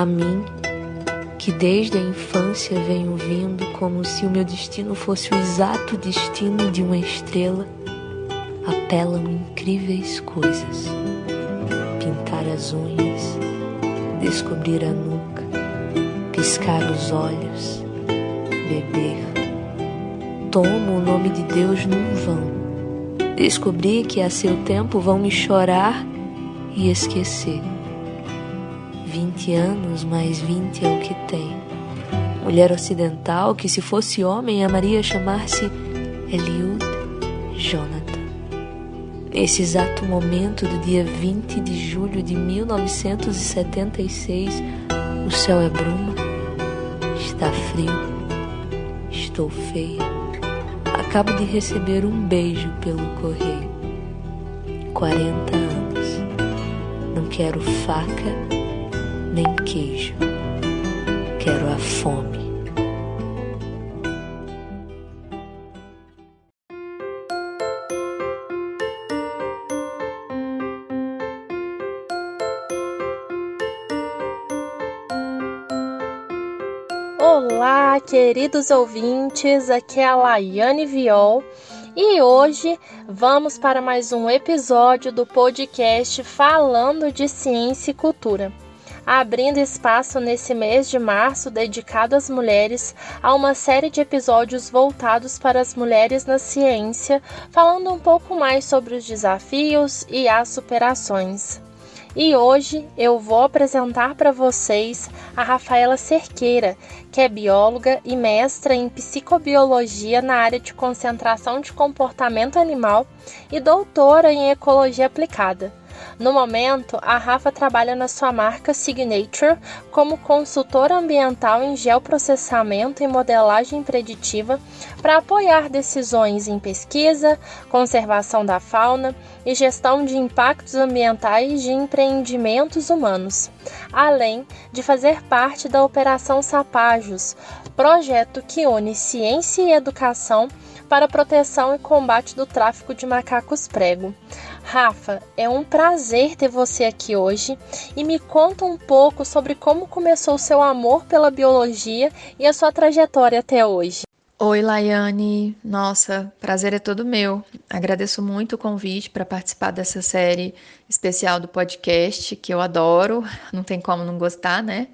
A mim, que desde a infância venho vindo como se o meu destino fosse o exato destino de uma estrela, apelam incríveis coisas. Pintar as unhas, descobrir a nuca, piscar os olhos, beber. Tomo o nome de Deus num vão. Descobri que a seu tempo vão me chorar e esquecer. Vinte anos mais vinte é o que tem. Mulher ocidental que, se fosse homem, amaria chamar-se Eliud Jonathan. Nesse exato momento do dia 20 de julho de 1976, o céu é bruma, está frio, estou feia. Acabo de receber um beijo pelo correio. 40 anos. Não quero faca nem queijo. Quero a fome. Olá, queridos ouvintes, aqui é a Laiane Viol e hoje vamos para mais um episódio do podcast Falando de Ciência e Cultura abrindo espaço nesse mês de março dedicado às mulheres a uma série de episódios voltados para as mulheres na ciência, falando um pouco mais sobre os desafios e as superações. E hoje eu vou apresentar para vocês a Rafaela Cerqueira, que é bióloga e mestra em psicobiologia na área de concentração de comportamento animal e doutora em ecologia aplicada. No momento, a Rafa trabalha na sua marca Signature como consultora ambiental em geoprocessamento e modelagem preditiva para apoiar decisões em pesquisa, conservação da fauna e gestão de impactos ambientais de empreendimentos humanos, além de fazer parte da Operação Sapajos, projeto que une ciência e educação para proteção e combate do tráfico de macacos prego. Rafa, é um prazer ter você aqui hoje e me conta um pouco sobre como começou o seu amor pela biologia e a sua trajetória até hoje. Oi, Laiane. Nossa, prazer é todo meu. Agradeço muito o convite para participar dessa série especial do podcast, que eu adoro, não tem como não gostar, né?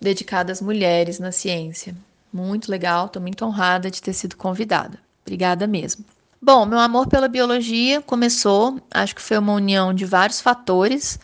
Dedicada às mulheres na ciência. Muito legal, estou muito honrada de ter sido convidada. Obrigada mesmo. Bom, meu amor pela biologia começou, acho que foi uma união de vários fatores,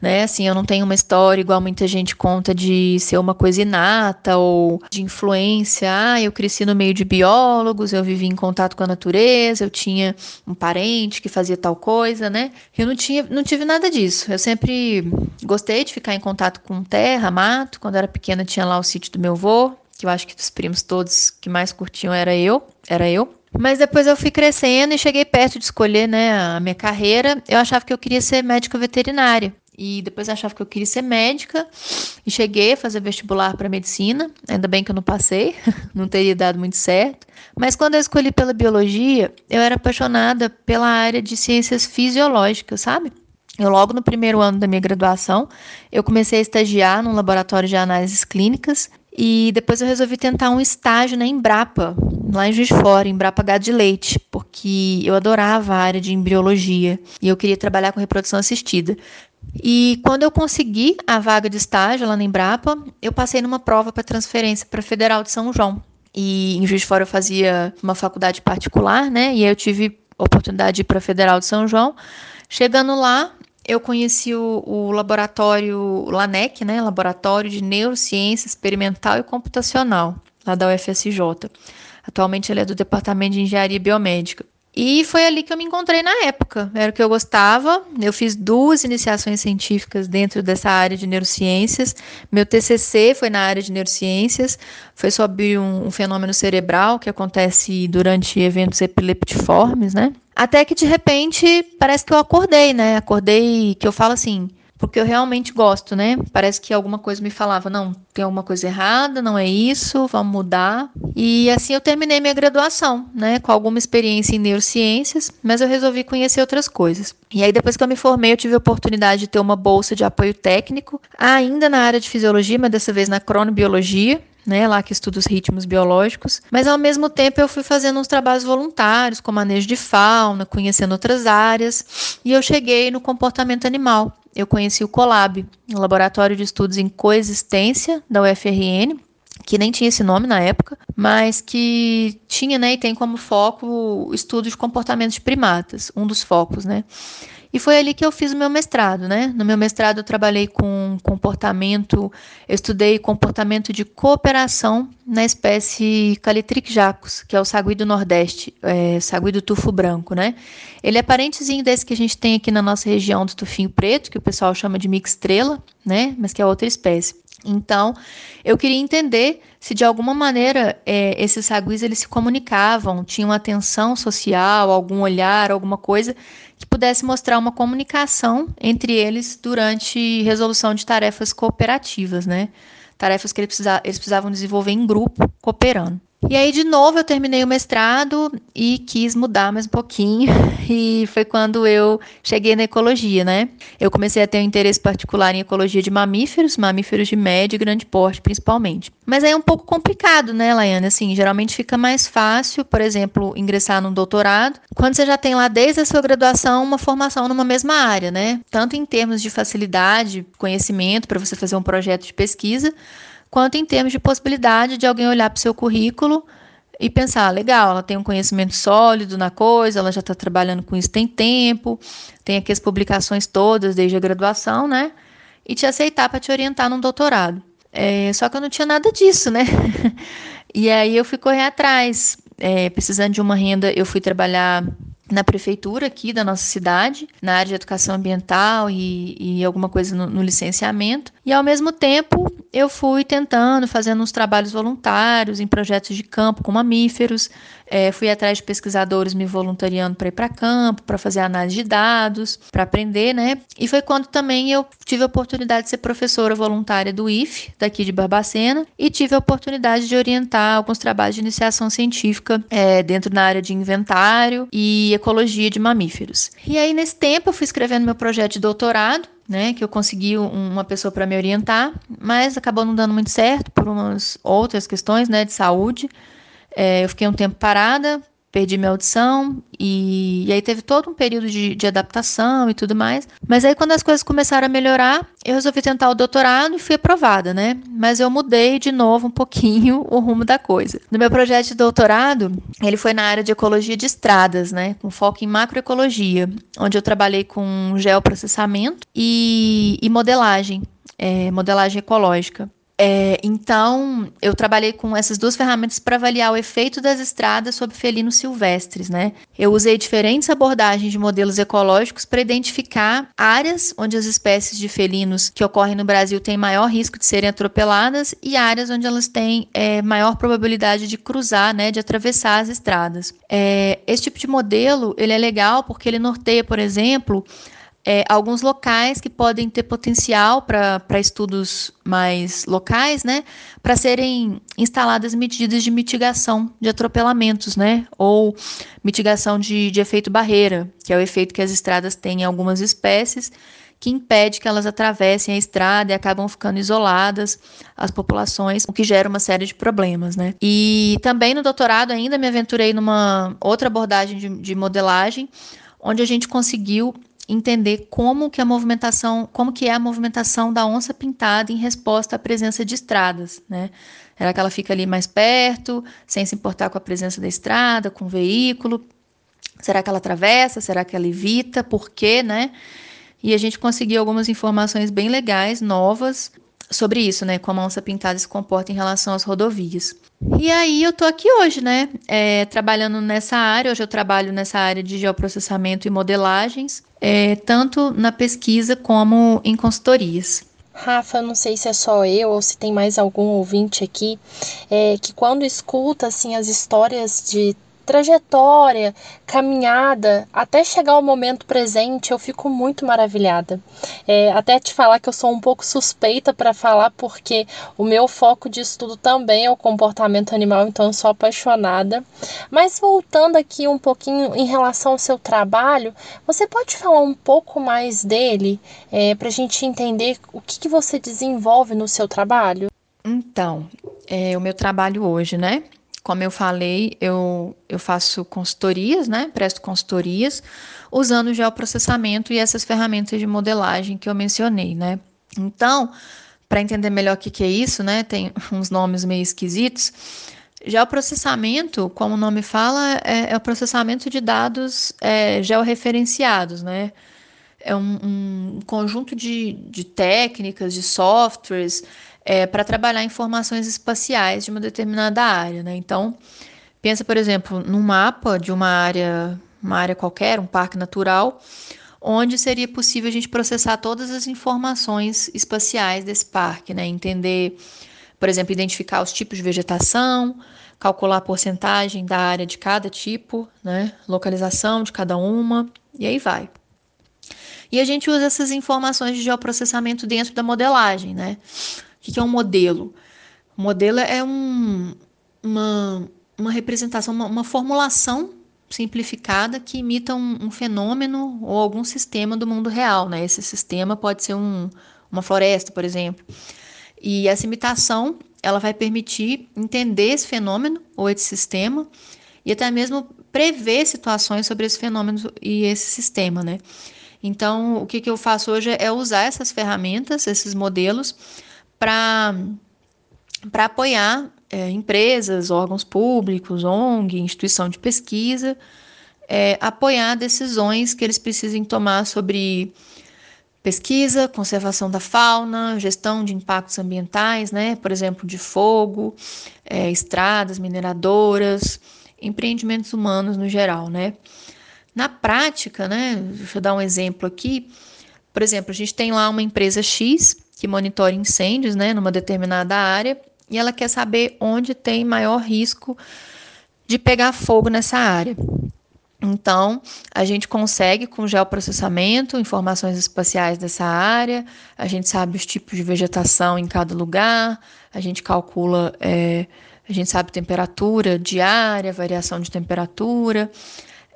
né? Assim, eu não tenho uma história igual muita gente conta de ser uma coisa inata ou de influência. Ah, eu cresci no meio de biólogos, eu vivi em contato com a natureza, eu tinha um parente que fazia tal coisa, né? Eu não tinha, não tive nada disso. Eu sempre gostei de ficar em contato com terra, mato. Quando era pequena tinha lá o sítio do meu avô, que eu acho que dos primos todos que mais curtiam era eu, era eu. Mas depois eu fui crescendo e cheguei perto de escolher né, a minha carreira. Eu achava que eu queria ser médica veterinária. E depois achava que eu queria ser médica. E cheguei a fazer vestibular para medicina. Ainda bem que eu não passei, não teria dado muito certo. Mas quando eu escolhi pela biologia, eu era apaixonada pela área de ciências fisiológicas, sabe? Eu logo no primeiro ano da minha graduação, eu comecei a estagiar num laboratório de análises clínicas e depois eu resolvi tentar um estágio na Embrapa, lá em Juiz de Fora, Embrapa Gado de Leite, porque eu adorava a área de embriologia e eu queria trabalhar com reprodução assistida. E quando eu consegui a vaga de estágio lá na Embrapa, eu passei numa prova para transferência para Federal de São João. E em Juiz de Fora eu fazia uma faculdade particular, né? E aí eu tive a oportunidade de ir para Federal de São João. Chegando lá, eu conheci o, o, laboratório LANEC, né, Laboratório de Neurociência Experimental e Computacional, lá da UFSJ. Atualmente ele é do Departamento de Engenharia Biomédica. E foi ali que eu me encontrei na época. Era o que eu gostava. Eu fiz duas iniciações científicas dentro dessa área de neurociências. Meu TCC foi na área de neurociências. Foi sobre um, um fenômeno cerebral que acontece durante eventos epileptiformes, né? Até que de repente parece que eu acordei, né? Acordei que eu falo assim, porque eu realmente gosto, né? Parece que alguma coisa me falava, não, tem alguma coisa errada, não é isso, vamos mudar. E assim eu terminei minha graduação, né, com alguma experiência em neurociências, mas eu resolvi conhecer outras coisas. E aí depois que eu me formei, eu tive a oportunidade de ter uma bolsa de apoio técnico, ainda na área de fisiologia, mas dessa vez na cronobiologia, né, lá que estuda os ritmos biológicos, mas ao mesmo tempo eu fui fazendo uns trabalhos voluntários, com manejo de fauna, conhecendo outras áreas, e eu cheguei no comportamento animal. Eu conheci o COLAB, um laboratório de estudos em coexistência da UFRN, que nem tinha esse nome na época, mas que tinha, né, e tem como foco o estudo de comportamento de primatas, um dos focos, né? E foi ali que eu fiz o meu mestrado, né? No meu mestrado eu trabalhei com comportamento, eu estudei comportamento de cooperação na espécie Calitrix jacus, que é o sagui do Nordeste, é, sagui do tufo branco, né? Ele é parentezinho desse que a gente tem aqui na nossa região do tufinho preto, que o pessoal chama de mixtrela, né? Mas que é outra espécie. Então, eu queria entender se de alguma maneira é, esses saguis eles se comunicavam, tinham atenção social, algum olhar, alguma coisa que pudesse mostrar uma comunicação entre eles durante resolução de tarefas cooperativas, né? Tarefas que eles precisavam desenvolver em grupo, cooperando. E aí, de novo, eu terminei o mestrado e quis mudar mais um pouquinho. E foi quando eu cheguei na ecologia, né? Eu comecei a ter um interesse particular em ecologia de mamíferos, mamíferos de médio e grande porte, principalmente. Mas aí é um pouco complicado, né, Laiane? Assim, geralmente fica mais fácil, por exemplo, ingressar num doutorado, quando você já tem lá desde a sua graduação uma formação numa mesma área, né? Tanto em termos de facilidade, conhecimento para você fazer um projeto de pesquisa, quanto em termos de possibilidade de alguém olhar para o seu currículo e pensar, legal, ela tem um conhecimento sólido na coisa, ela já está trabalhando com isso tem tempo, tem aqui as publicações todas desde a graduação, né? E te aceitar para te orientar num doutorado. É, só que eu não tinha nada disso, né? e aí eu fui correr atrás, é, precisando de uma renda, eu fui trabalhar na prefeitura aqui da nossa cidade, na área de educação ambiental e, e alguma coisa no, no, licenciamento. E ao mesmo tempo eu fui tentando, fazendo uns trabalhos voluntários em projetos de campo com mamíferos, é, fui atrás de pesquisadores me voluntariando para ir para campo, para fazer análise de dados, para aprender, né? E foi quando também eu tive a oportunidade de ser professora voluntária do IF, daqui de Barbacena, e tive a oportunidade de orientar alguns trabalhos de iniciação científica é, dentro da área de inventário e ecologia de mamíferos. E aí, nesse tempo, eu fui escrevendo meu projeto de doutorado, né, que eu consegui uma pessoa para me orientar, mas acabou não dando muito certo por umas outras questões, né, de saúde. É, eu fiquei um tempo parada, perdi minha audição e, e aí teve todo um período de, de, adaptação e tudo mais. Mas aí quando as coisas começaram a melhorar, eu resolvi tentar o doutorado e fui aprovada, né? Mas eu mudei de novo um pouquinho o rumo da coisa. No meu projeto de doutorado, ele foi na área de ecologia de estradas, né? Com foco em macroecologia, onde eu trabalhei com geoprocessamento e, e modelagem, é, modelagem ecológica. É, então, eu trabalhei com essas duas ferramentas para avaliar o efeito das estradas sobre felinos silvestres, né? Eu usei diferentes abordagens de modelos ecológicos para identificar áreas onde as espécies de felinos que ocorrem no Brasil têm maior risco de serem atropeladas e áreas onde elas têm é, maior probabilidade de cruzar, né, de atravessar as estradas. É, esse tipo de modelo ele é legal porque ele norteia, por exemplo, é, alguns locais que podem ter potencial para estudos mais locais, né, para serem instaladas medidas de mitigação de atropelamentos, né, ou mitigação de, de efeito barreira, que é o efeito que as estradas têm em algumas espécies, que impede que elas atravessem a estrada e acabam ficando isoladas as populações, o que gera uma série de problemas, né. E também no doutorado ainda me aventurei numa outra abordagem de, de modelagem, onde a gente conseguiu entender como que a movimentação, como que é a movimentação da onça pintada em resposta à presença de estradas, né? Será que ela fica ali mais perto, sem se importar com a presença da estrada, com o veículo? Será que ela atravessa? Será que ela evita? Por quê, né? E a gente conseguiu algumas informações bem legais, novas, sobre isso, né? Como a onça pintada se comporta em relação às rodovias. E aí eu tô aqui hoje, né? É, trabalhando nessa área. Hoje eu trabalho nessa área de geoprocessamento e modelagens, é, tanto na pesquisa como em consultorias. Rafa, não sei se é só eu ou se tem mais algum ouvinte aqui, é, que quando escuta assim as histórias de trajetória, caminhada, até chegar ao momento presente, eu fico muito maravilhada. É, até te falar que eu sou um pouco suspeita para falar, porque o meu foco de estudo também é o comportamento animal, então eu sou apaixonada. Mas voltando aqui um pouquinho em relação ao seu trabalho, você pode falar um pouco mais dele, é, para a gente entender o que, que você desenvolve no seu trabalho? Então, é, o meu trabalho hoje, né? Como eu falei, eu, eu faço consultorias, né? Presto consultorias usando o geoprocessamento e essas ferramentas de modelagem que eu mencionei, né? Então, para entender melhor o que, que é isso, né? Tem uns nomes meio esquisitos. Geoprocessamento, como o nome fala, é, é o processamento de dados é, georreferenciados, né? É um, um conjunto de, de técnicas, de softwares é, para trabalhar informações espaciais de uma determinada área. Né? Então, pensa, por exemplo, num mapa de uma área, uma área qualquer, um parque natural, onde seria possível a gente processar todas as informações espaciais desse parque, né? entender, por exemplo, identificar os tipos de vegetação, calcular a porcentagem da área de cada tipo, né? localização de cada uma, e aí vai. E a gente usa essas informações de geoprocessamento dentro da modelagem, né? O que é um modelo? O modelo é um, uma, uma representação, uma, uma formulação simplificada que imita um, um, fenômeno ou algum sistema do mundo real. Né? Esse sistema pode ser um, uma floresta, por exemplo. E essa imitação ela vai permitir entender esse fenômeno ou esse sistema e até mesmo prever situações sobre esse fenômeno e esse sistema, né? Então, o que, que eu faço hoje é usar essas ferramentas, esses modelos, para apoiar é, empresas, órgãos públicos, ONG, instituição de pesquisa, é, apoiar decisões que eles precisem tomar sobre pesquisa, conservação da fauna, gestão de impactos ambientais, né, por exemplo, de fogo, é, estradas, mineradoras, empreendimentos humanos no geral, né. Na prática, né, deixa eu dar um exemplo aqui, por exemplo, a gente tem lá uma empresa X que monitora incêndios né, numa determinada área e ela quer saber onde tem maior risco de pegar fogo nessa área. Então, a gente consegue com geoprocessamento informações espaciais dessa área, a gente sabe os tipos de vegetação em cada lugar, a gente calcula, é, a gente sabe temperatura diária, variação de temperatura,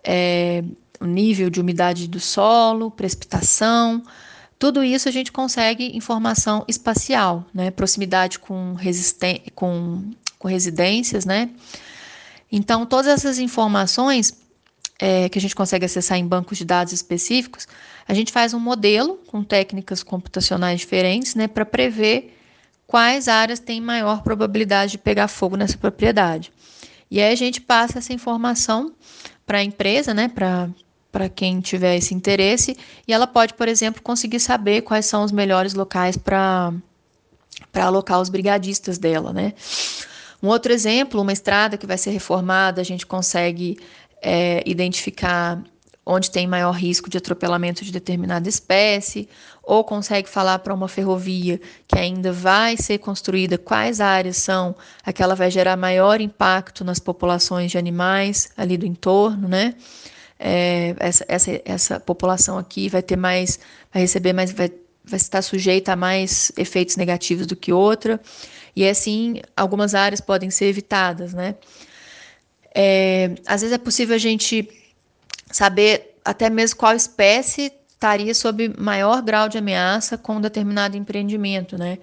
é, o nível de umidade do solo, precipitação, tudo isso a gente consegue informação espacial, né? Proximidade com, com, com residências, né? Então, todas essas informações é, que a gente consegue acessar em bancos de dados específicos, a gente faz um modelo com técnicas computacionais diferentes, né? Para prever quais áreas têm maior probabilidade de pegar fogo nessa propriedade. E aí a gente passa essa informação para a empresa, né? Para para quem tiver esse interesse, e ela pode, por exemplo, conseguir saber quais são os melhores locais para alocar os brigadistas dela, né? Um outro exemplo, uma estrada que vai ser reformada, a gente consegue é, identificar onde tem maior risco de atropelamento de determinada espécie, ou consegue falar para uma ferrovia que ainda vai ser construída quais áreas são a que ela vai gerar maior impacto nas populações de animais ali do entorno, né? É, essa, essa, essa população aqui vai ter mais, vai receber mais, vai, vai estar sujeita a mais efeitos negativos do que outra, e assim algumas áreas podem ser evitadas, né? É, às vezes é possível a gente saber até mesmo qual espécie estaria sob maior grau de ameaça com um determinado empreendimento, né?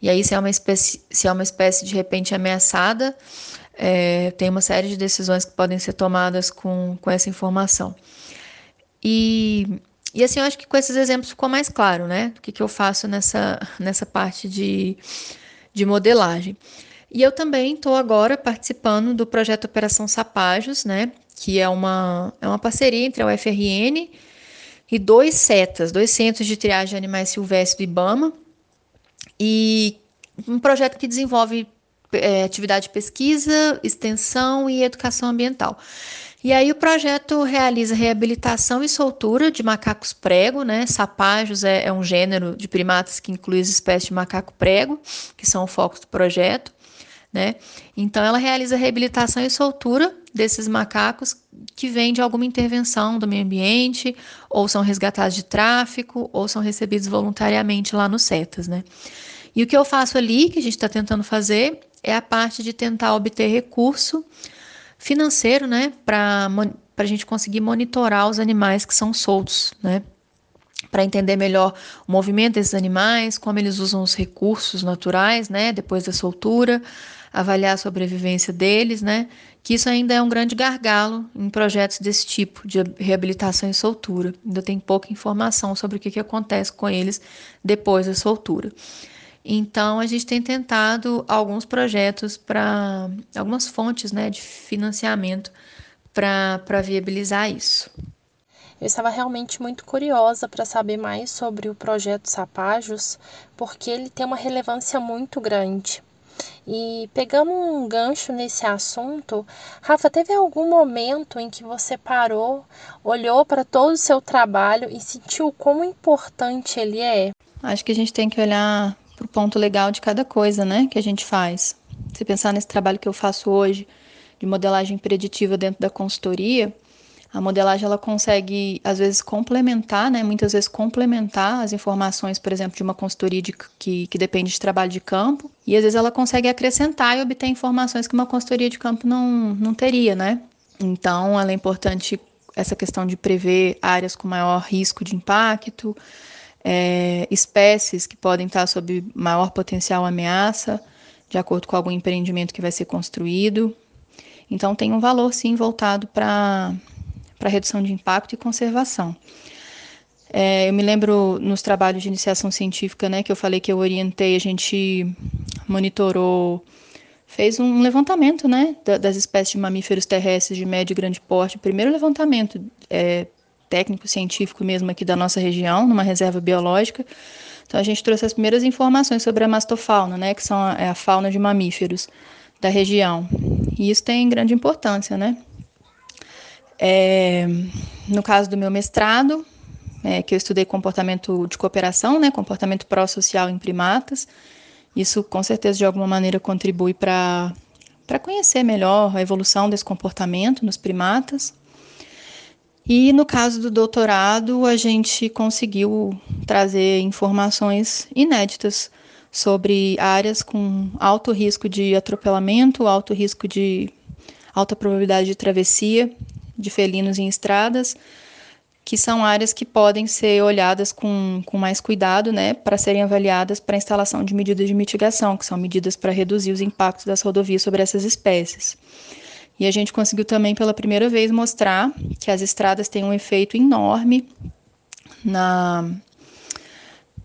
E aí se é uma espécie, se é uma espécie de repente ameaçada, é, tem uma série de decisões que podem ser tomadas com, com essa informação. E, e assim, eu acho que com esses exemplos ficou mais claro, né? O que, que eu faço nessa, nessa parte de, de modelagem. E eu também estou agora participando do projeto Operação Sapajos, né? Que é uma, é uma parceria entre a UFRN e dois CETAS, dois Centros de Triagem de Animais Silvestres do IBAMA, e um projeto que desenvolve é, atividade de pesquisa, extensão e educação ambiental. E aí o projeto realiza reabilitação e soltura de macacos prego, né? Sapajos é, é um gênero de primatas que inclui as espécies de macaco prego, que são o foco do projeto. Né? Então, ela realiza reabilitação e soltura desses macacos que vêm de alguma intervenção do meio ambiente, ou são resgatados de tráfico, ou são recebidos voluntariamente lá no CETAS, né? E o que eu faço ali, que a gente está tentando fazer, é a parte de tentar obter recurso financeiro, né, para a gente conseguir monitorar os animais que são soltos, né, para entender melhor o movimento desses animais, como eles usam os recursos naturais, né, depois da soltura, avaliar a sobrevivência deles, né, que isso ainda é um grande gargalo em projetos desse tipo de reabilitação e soltura. Ainda tem pouca informação sobre o que, que acontece com eles depois da soltura. Então, a gente tem tentado alguns projetos para algumas fontes né, de financiamento para viabilizar isso. Eu estava realmente muito curiosa para saber mais sobre o projeto Sapajos, porque ele tem uma relevância muito grande. E pegando um gancho nesse assunto, Rafa, teve algum momento em que você parou, olhou para todo o seu trabalho e sentiu quão importante ele é? Acho que a gente tem que olhar para o ponto legal de cada coisa, né, que a gente faz. Se pensar nesse trabalho que eu faço hoje de modelagem preditiva dentro da consultoria, a modelagem ela consegue às vezes complementar, né, muitas vezes complementar as informações, por exemplo, de uma consultoria de, que, que depende de trabalho de campo, e às vezes ela consegue acrescentar e obter informações que uma consultoria de campo não, não teria, né? Então, ela é importante essa questão de prever áreas com maior risco de impacto, é, espécies que podem estar sob maior potencial ameaça, de acordo com algum empreendimento que vai ser construído. Então, tem um valor, sim, voltado para redução de impacto e conservação. É, eu me lembro nos trabalhos de iniciação científica, né, que eu falei que eu orientei, a gente monitorou, fez um levantamento, né, das espécies de mamíferos terrestres de médio e grande porte, o primeiro levantamento é, técnico científico mesmo aqui da nossa região, numa reserva biológica. Então a gente trouxe as primeiras informações sobre a mastofauna, né, que são a, é a fauna de mamíferos da região. E isso tem grande importância, né? É, no caso do meu mestrado, é, que eu estudei comportamento de cooperação, né, comportamento pró-social em primatas, isso com certeza de alguma maneira contribui para conhecer melhor a evolução desse comportamento nos primatas. E no caso do doutorado, a gente conseguiu trazer informações inéditas sobre áreas com alto risco de atropelamento, alto risco de alta probabilidade de travessia de felinos em estradas, que são áreas que podem ser olhadas com, com mais cuidado, né, para serem avaliadas para instalação de medidas de mitigação, que são medidas para reduzir os impactos das rodovias sobre essas espécies. E a gente conseguiu também pela primeira vez mostrar que as estradas têm um efeito enorme na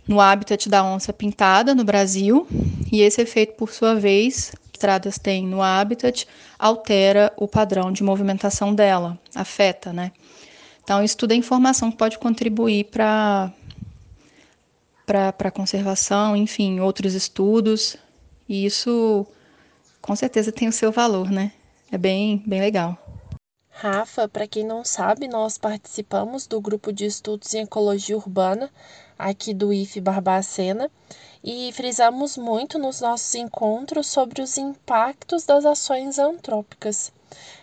no habitat da onça pintada no Brasil, e esse efeito, por sua vez, que estradas têm no habitat, altera o padrão de movimentação dela, afeta, né? Então, isso tudo é informação que pode contribuir para para conservação, enfim, outros estudos, e isso com certeza tem o seu valor, né? É bem, bem legal. Rafa, para quem não sabe, nós participamos do grupo de estudos em ecologia urbana aqui do IF Barbacena e frisamos muito nos nossos encontros sobre os impactos das ações antrópicas.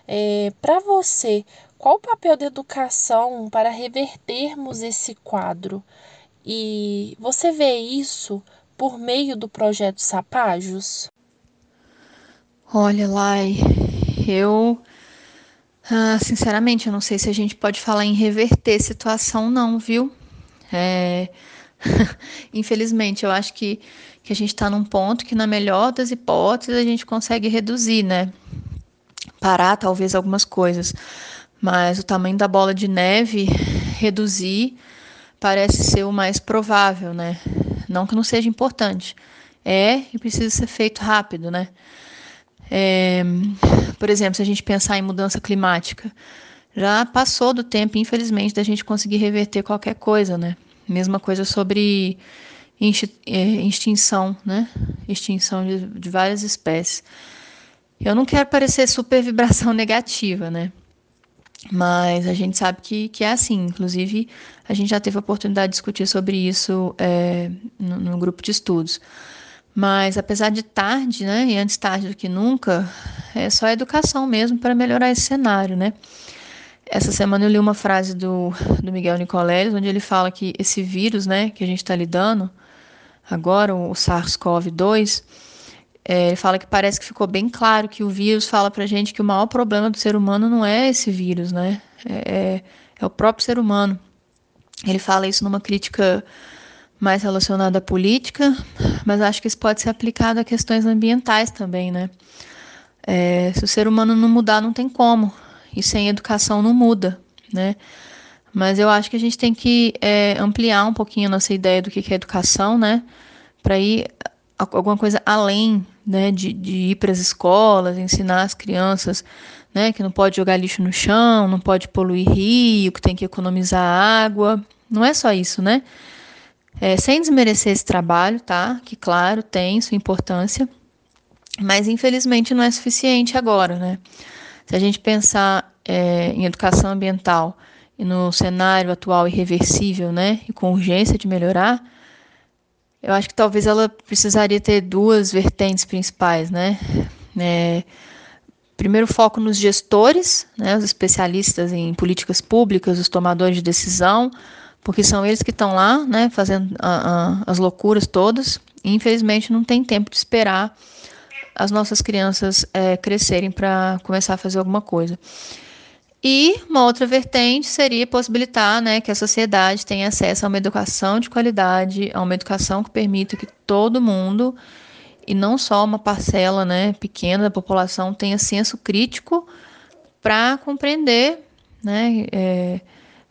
É, para você, qual o papel da educação para revertermos esse quadro? E você vê isso por meio do projeto Sapajos? Olha, Lai, eu, ah, sinceramente, eu não sei se a gente pode falar em reverter situação, não, viu? É... Infelizmente, eu acho que, que a gente está num ponto que, na melhor das hipóteses, a gente consegue reduzir, né? Parar, talvez, algumas coisas. Mas o tamanho da bola de neve, reduzir, parece ser o mais provável, né? Não que não seja importante. É e precisa ser feito rápido, né? É, por exemplo, se a gente pensar em mudança climática, já passou do tempo, infelizmente, da gente conseguir reverter qualquer coisa, né? Mesma coisa sobre é, extinção, né? Extinção de, de várias espécies. Eu não quero parecer super vibração negativa, né? Mas a gente sabe que, que é assim. Inclusive, a gente já teve a oportunidade de discutir sobre isso é, no, no grupo de estudos. Mas apesar de tarde, né, e antes tarde do que nunca, é só educação mesmo para melhorar esse cenário, né? Essa semana eu li uma frase do, do Miguel Nicoleles, onde ele fala que esse vírus, né, que a gente está lidando agora, o SARS-CoV-2, é, ele fala que parece que ficou bem claro que o vírus fala para gente que o maior problema do ser humano não é esse vírus, né? É, é, é o próprio ser humano. Ele fala isso numa crítica mais relacionada à política, mas acho que isso pode ser aplicado a questões ambientais também, né? É, se o ser humano não mudar, não tem como e sem educação não muda, né? Mas eu acho que a gente tem que é, ampliar um pouquinho a nossa ideia do que é educação, né? Para ir alguma coisa além, né? De, de ir para as escolas, ensinar as crianças, né? Que não pode jogar lixo no chão, não pode poluir rio, que tem que economizar água. Não é só isso, né? É, sem desmerecer esse trabalho, tá? Que claro tem sua importância, mas infelizmente não é suficiente agora, né? Se a gente pensar é, em educação ambiental e no cenário atual irreversível, né, e com urgência de melhorar, eu acho que talvez ela precisaria ter duas vertentes principais, né? É, primeiro foco nos gestores, né, os especialistas em políticas públicas, os tomadores de decisão, porque são eles que estão lá, né, fazendo a, a, as loucuras todas. E, infelizmente não tem tempo de esperar as nossas crianças é, crescerem para começar a fazer alguma coisa. E uma outra vertente seria possibilitar né, que a sociedade tenha acesso a uma educação de qualidade, a uma educação que permita que todo mundo, e não só uma parcela né, pequena da população, tenha senso crítico para compreender né, é,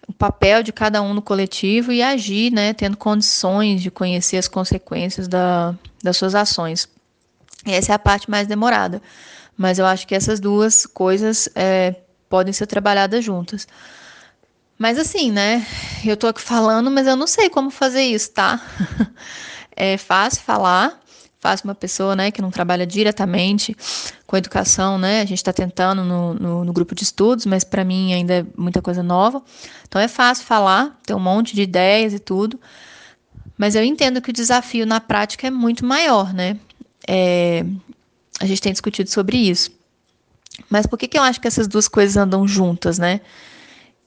o papel de cada um no coletivo e agir, né, tendo condições de conhecer as consequências da, das suas ações. Essa é a parte mais demorada. Mas eu acho que essas duas coisas é, podem ser trabalhadas juntas. Mas assim, né? Eu tô aqui falando, mas eu não sei como fazer isso, tá? é fácil falar, fácil uma pessoa, né, que não trabalha diretamente com educação, né? A gente está tentando no, no, no, grupo de estudos, mas para mim ainda é muita coisa nova. Então é fácil falar, ter um monte de ideias e tudo. Mas eu entendo que o desafio na prática é muito maior, né? É, a gente tem discutido sobre isso. Mas por que, que eu acho que essas duas coisas andam juntas, né?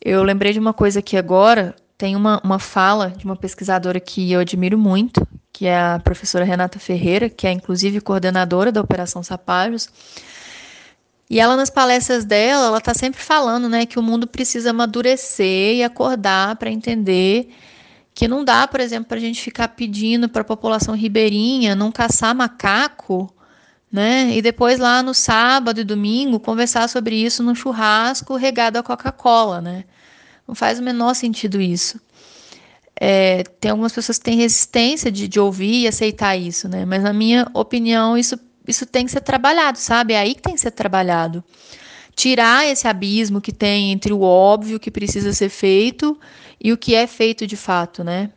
Eu lembrei de uma coisa aqui agora. Tem uma, uma fala de uma pesquisadora que eu admiro muito, que é a professora Renata Ferreira, que é inclusive coordenadora da Operação Sapajos. E ela, nas palestras dela, ela está sempre falando né, que o mundo precisa amadurecer e acordar para entender que não dá, por exemplo, para a gente ficar pedindo para a população ribeirinha não caçar macaco, né? E depois lá no sábado e domingo conversar sobre isso no churrasco regado a Coca-Cola, né? Não faz o menor sentido isso. É, tem algumas pessoas que têm resistência de, de ouvir e aceitar isso, né? Mas na minha opinião isso isso tem que ser trabalhado, sabe? É aí que tem que ser trabalhado. Tirar esse abismo que tem entre o óbvio que precisa ser feito e o que é feito de fato, né?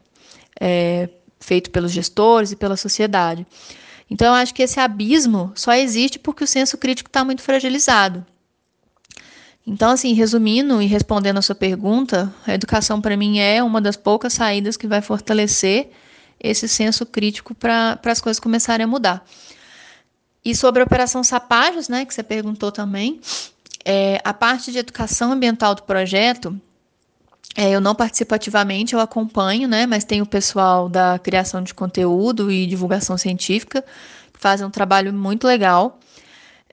É, feito pelos gestores e pela sociedade. Então, eu acho que esse abismo só existe porque o senso crítico está muito fragilizado. Então, assim, resumindo e respondendo a sua pergunta, a educação para mim é uma das poucas saídas que vai fortalecer esse senso crítico para as coisas começarem a mudar. E sobre a Operação Sapajos, né, que você perguntou também, é, a parte de educação ambiental do projeto é, eu não participo ativamente, eu acompanho, né? Mas tem o pessoal da criação de conteúdo e divulgação científica que fazem um trabalho muito legal,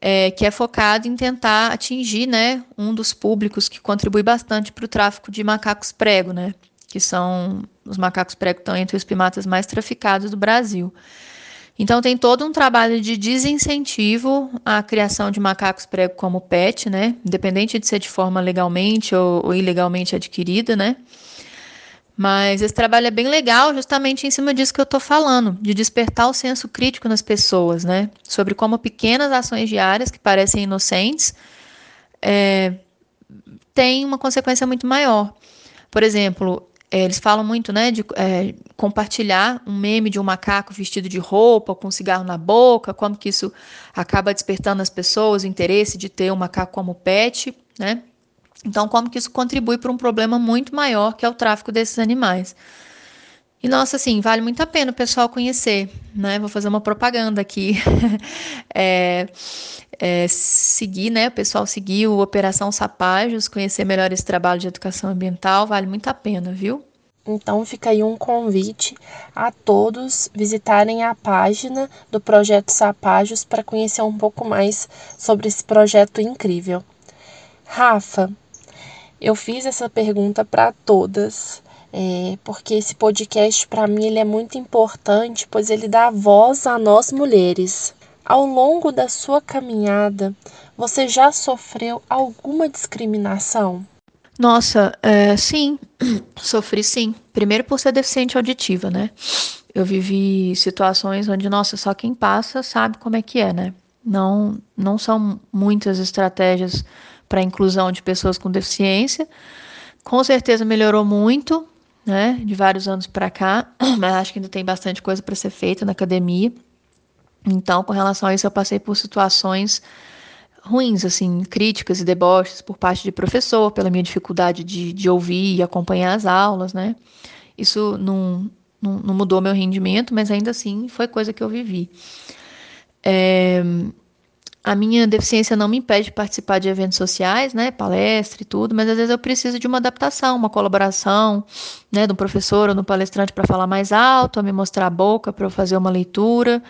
é, que é focado em tentar atingir, né, um dos públicos que contribui bastante para o tráfico de macacos prego, né? Que são os macacos prego estão entre os primatas mais traficados do Brasil. Então tem todo um trabalho de desincentivo à criação de macacos prego como pet, né? Independente de ser de forma legalmente ou, ou ilegalmente adquirida, né? Mas esse trabalho é bem legal, justamente em cima disso que eu estou falando, de despertar o senso crítico nas pessoas, né? Sobre como pequenas ações diárias que parecem inocentes é, têm uma consequência muito maior. Por exemplo, eles falam muito, né, de é, compartilhar um meme de um macaco vestido de roupa, com um cigarro na boca, como que isso acaba despertando nas pessoas o interesse de ter um macaco como pet, né? Então, como que isso contribui para um problema muito maior, que é o tráfico desses animais. E nossa, assim, vale muito a pena o pessoal conhecer, né? Vou fazer uma propaganda aqui. é, é, seguir, né? O pessoal seguir o Operação Sapajos, conhecer melhor esse trabalho de educação ambiental, vale muito a pena, viu? Então fica aí um convite a todos visitarem a página do projeto Sapajos para conhecer um pouco mais sobre esse projeto incrível. Rafa, eu fiz essa pergunta para todas, é, porque esse podcast para mim ele é muito importante, pois ele dá voz a nós mulheres. Ao longo da sua caminhada, você já sofreu alguma discriminação? Nossa, é, sim, sofri sim. Primeiro por ser deficiente auditiva, né? Eu vivi situações onde, nossa, só quem passa sabe como é que é, né? Não, não são muitas estratégias para inclusão de pessoas com deficiência. Com certeza melhorou muito, né? De vários anos para cá, mas acho que ainda tem bastante coisa para ser feita na academia. Então, com relação a isso, eu passei por situações ruins, assim, críticas e deboches por parte de professor, pela minha dificuldade de, de ouvir e acompanhar as aulas, né? Isso não, não, não, mudou meu rendimento, mas ainda assim foi coisa que eu vivi. É, a minha deficiência não me impede de participar de eventos sociais, né, palestra e tudo, mas às vezes eu preciso de uma adaptação, uma colaboração, né, do professor ou do palestrante para falar mais alto, a me mostrar a boca para eu fazer uma leitura.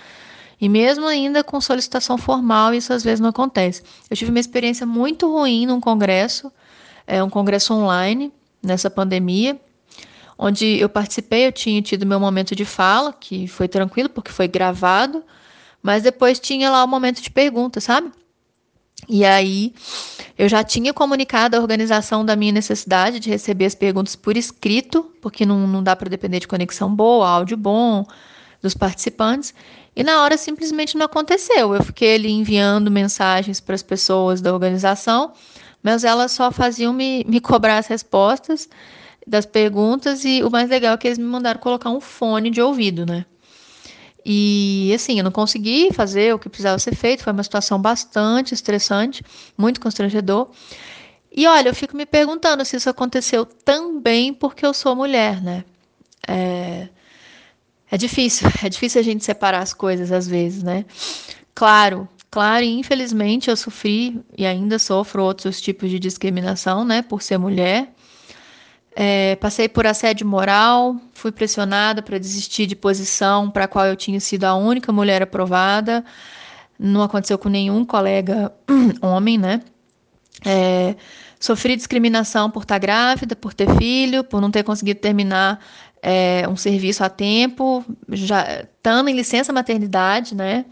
E mesmo ainda com solicitação formal, isso às vezes não acontece. Eu tive uma experiência muito ruim num congresso, é um congresso online, nessa pandemia, onde eu participei, eu tinha tido meu momento de fala, que foi tranquilo, porque foi gravado, mas depois tinha lá o momento de pergunta, sabe? E aí eu já tinha comunicado à organização da minha necessidade de receber as perguntas por escrito, porque não, não dá para depender de conexão boa, áudio bom dos participantes. E na hora simplesmente não aconteceu. Eu fiquei ali enviando mensagens para as pessoas da organização, mas elas só faziam me, me cobrar as respostas das perguntas e o mais legal é que eles me mandaram colocar um fone de ouvido, né? E assim, eu não consegui fazer o que precisava ser feito, foi uma situação bastante estressante, muito constrangedor. E olha, eu fico me perguntando se isso aconteceu também porque eu sou mulher, né? É, é difícil, é difícil a gente separar as coisas às vezes, né? Claro, claro, e infelizmente eu sofri e ainda sofro outros tipos de discriminação, né, por ser mulher. É, passei por assédio moral, fui pressionada para desistir de posição para a qual eu tinha sido a única mulher aprovada. Não aconteceu com nenhum colega homem, né? É, sofri discriminação por estar grávida, por ter filho, por não ter conseguido terminar é, um serviço a tempo, já estando em licença maternidade, né?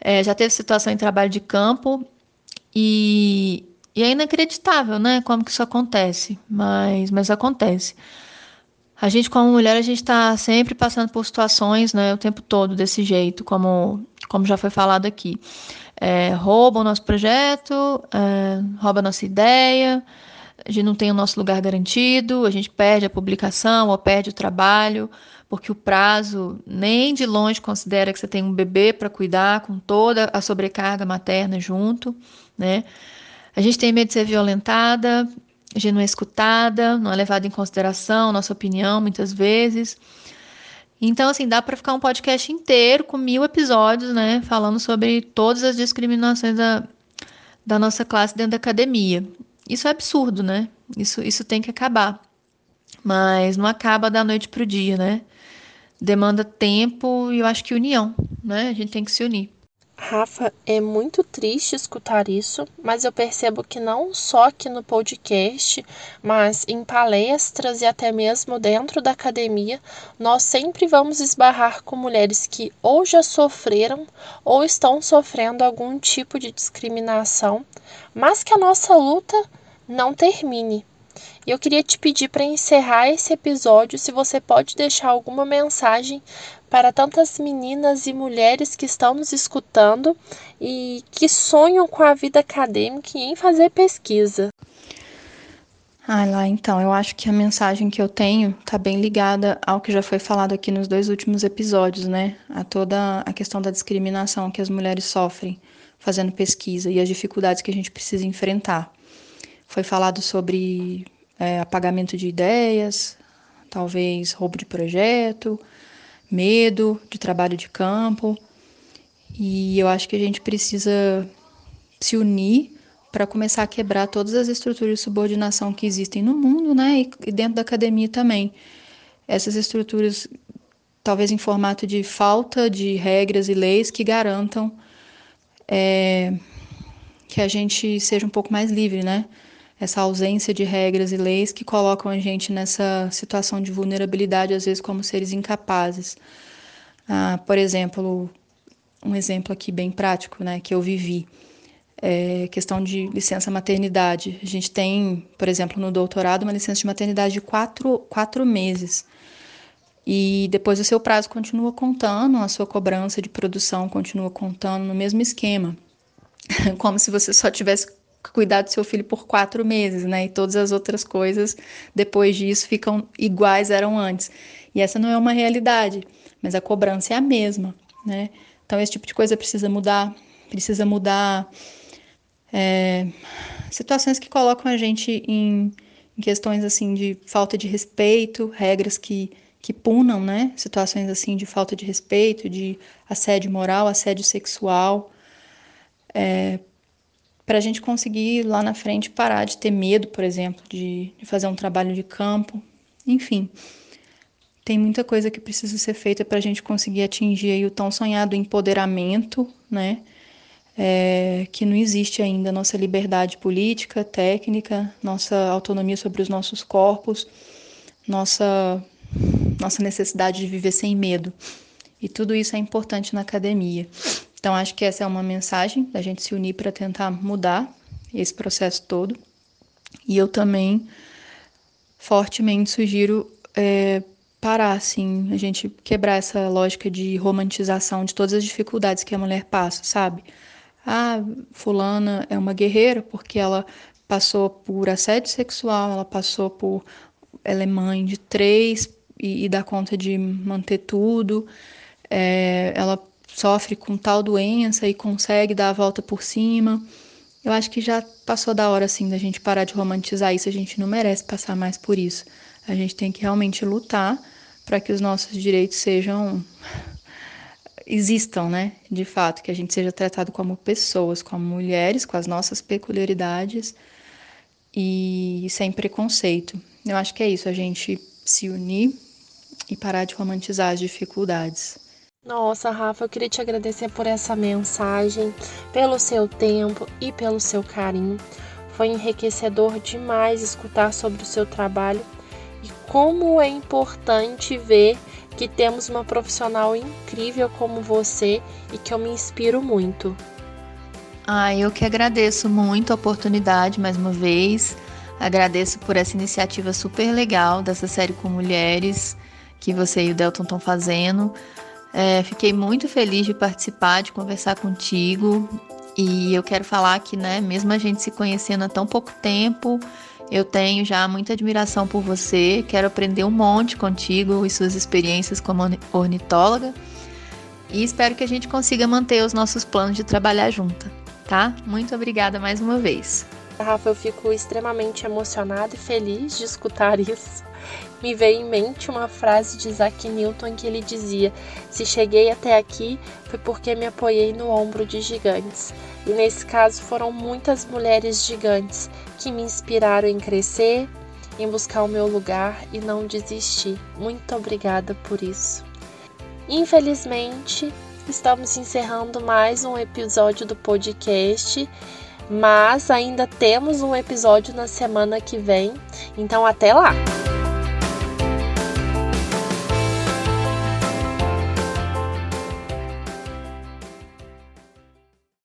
É, já teve situação em trabalho de campo e, e é inacreditável, né? Como que isso acontece, mas, mas acontece. A gente, como mulher, a gente está sempre passando por situações, né, o tempo todo desse jeito, como, como já foi falado aqui. É, rouba o nosso projeto, é, rouba a nossa ideia, a gente não tem o nosso lugar garantido, a gente perde a publicação ou perde o trabalho, porque o prazo nem de longe considera que você tem um bebê para cuidar com toda a sobrecarga materna junto, né? A gente tem medo de ser violentada, a gente não é escutada, não é levada em consideração nossa opinião muitas vezes. Então, assim, dá para ficar um podcast inteiro com mil episódios, né? Falando sobre todas as discriminações da, da nossa classe dentro da academia. Isso é absurdo, né? Isso, isso tem que acabar. Mas não acaba da noite para o dia, né? Demanda tempo e eu acho que união, né? A gente tem que se unir. Rafa, é muito triste escutar isso, mas eu percebo que não só aqui no podcast, mas em palestras e até mesmo dentro da academia, nós sempre vamos esbarrar com mulheres que ou já sofreram ou estão sofrendo algum tipo de discriminação, mas que a nossa luta não termine. E eu queria te pedir para encerrar esse episódio se você pode deixar alguma mensagem para tantas meninas e mulheres que estão nos escutando e que sonham com a vida acadêmica e em fazer pesquisa. Ah, lá, então, eu acho que a mensagem que eu tenho está bem ligada ao que já foi falado aqui nos dois últimos episódios, né? A toda a questão da discriminação que as mulheres sofrem fazendo pesquisa e as dificuldades que a gente precisa enfrentar. Foi falado sobre é, apagamento de ideias, talvez roubo de projeto, medo de trabalho de campo. E eu acho que a gente precisa se unir para começar a quebrar todas as estruturas de subordinação que existem no mundo, né, e dentro da academia também. Essas estruturas, talvez em formato de falta de regras e leis que garantam é, que a gente seja um pouco mais livre, né? Essa ausência de regras e leis que colocam a gente nessa situação de vulnerabilidade, às vezes como seres incapazes. Ah, por exemplo, um exemplo aqui bem prático, né, que eu vivi é, questão de licença maternidade. A gente tem, por exemplo, no doutorado, uma licença de maternidade de quatro, quatro meses. E depois o seu prazo continua contando, a sua cobrança de produção continua contando no mesmo esquema. Como se você só tivesse cuidado do seu filho por quatro meses, né? E todas as outras coisas depois disso ficam iguais eram antes. E essa não é uma realidade, mas a cobrança é a mesma, né? Então esse tipo de coisa precisa mudar, precisa mudar é, situações que colocam a gente em, em, questões assim de falta de respeito, regras que, que punam, né? Situações assim de falta de respeito, de assédio moral, assédio sexual, é, para a gente conseguir lá na frente parar de ter medo, por exemplo, de, de fazer um trabalho de campo, enfim. Tem muita coisa que precisa ser feita para a gente conseguir atingir o tão sonhado empoderamento, né? é, que não existe ainda nossa liberdade política, técnica, nossa autonomia sobre os nossos corpos, nossa, nossa necessidade de viver sem medo. E tudo isso é importante na academia. Então, acho que essa é uma mensagem da gente se unir para tentar mudar esse processo todo. E eu também fortemente sugiro é, parar, assim, a gente quebrar essa lógica de romantização de todas as dificuldades que a mulher passa, sabe? ah, fulana é uma guerreira porque ela passou por assédio sexual, ela passou por ela é mãe de três e, e dá conta de manter tudo, é, ela sofre com tal doença e consegue dar a volta por cima. Eu acho que já passou da hora assim da gente parar de romantizar isso, a gente não merece passar mais por isso. A gente tem que realmente lutar para que os nossos direitos sejam existam, né? De fato, que a gente seja tratado como pessoas, como mulheres, com as nossas peculiaridades e sem preconceito. Eu acho que é isso, a gente se unir e parar de romantizar as dificuldades. Nossa, Rafa, eu queria te agradecer por essa mensagem, pelo seu tempo e pelo seu carinho. Foi enriquecedor demais escutar sobre o seu trabalho e como é importante ver que temos uma profissional incrível como você e que eu me inspiro muito. Ah, eu que agradeço muito a oportunidade mais uma vez. Agradeço por essa iniciativa super legal dessa série com mulheres que você e o Delton estão fazendo. É, fiquei muito feliz de participar, de conversar contigo. E eu quero falar que, né, mesmo a gente se conhecendo há tão pouco tempo, eu tenho já muita admiração por você, quero aprender um monte contigo e suas experiências como ornitóloga. E espero que a gente consiga manter os nossos planos de trabalhar junta, tá? Muito obrigada mais uma vez. Rafa, eu fico extremamente emocionada e feliz de escutar isso. Me veio em mente uma frase de Isaac Newton que ele dizia: Se cheguei até aqui foi porque me apoiei no ombro de gigantes. E nesse caso foram muitas mulheres gigantes que me inspiraram em crescer, em buscar o meu lugar e não desistir. Muito obrigada por isso. Infelizmente, estamos encerrando mais um episódio do podcast, mas ainda temos um episódio na semana que vem, então até lá!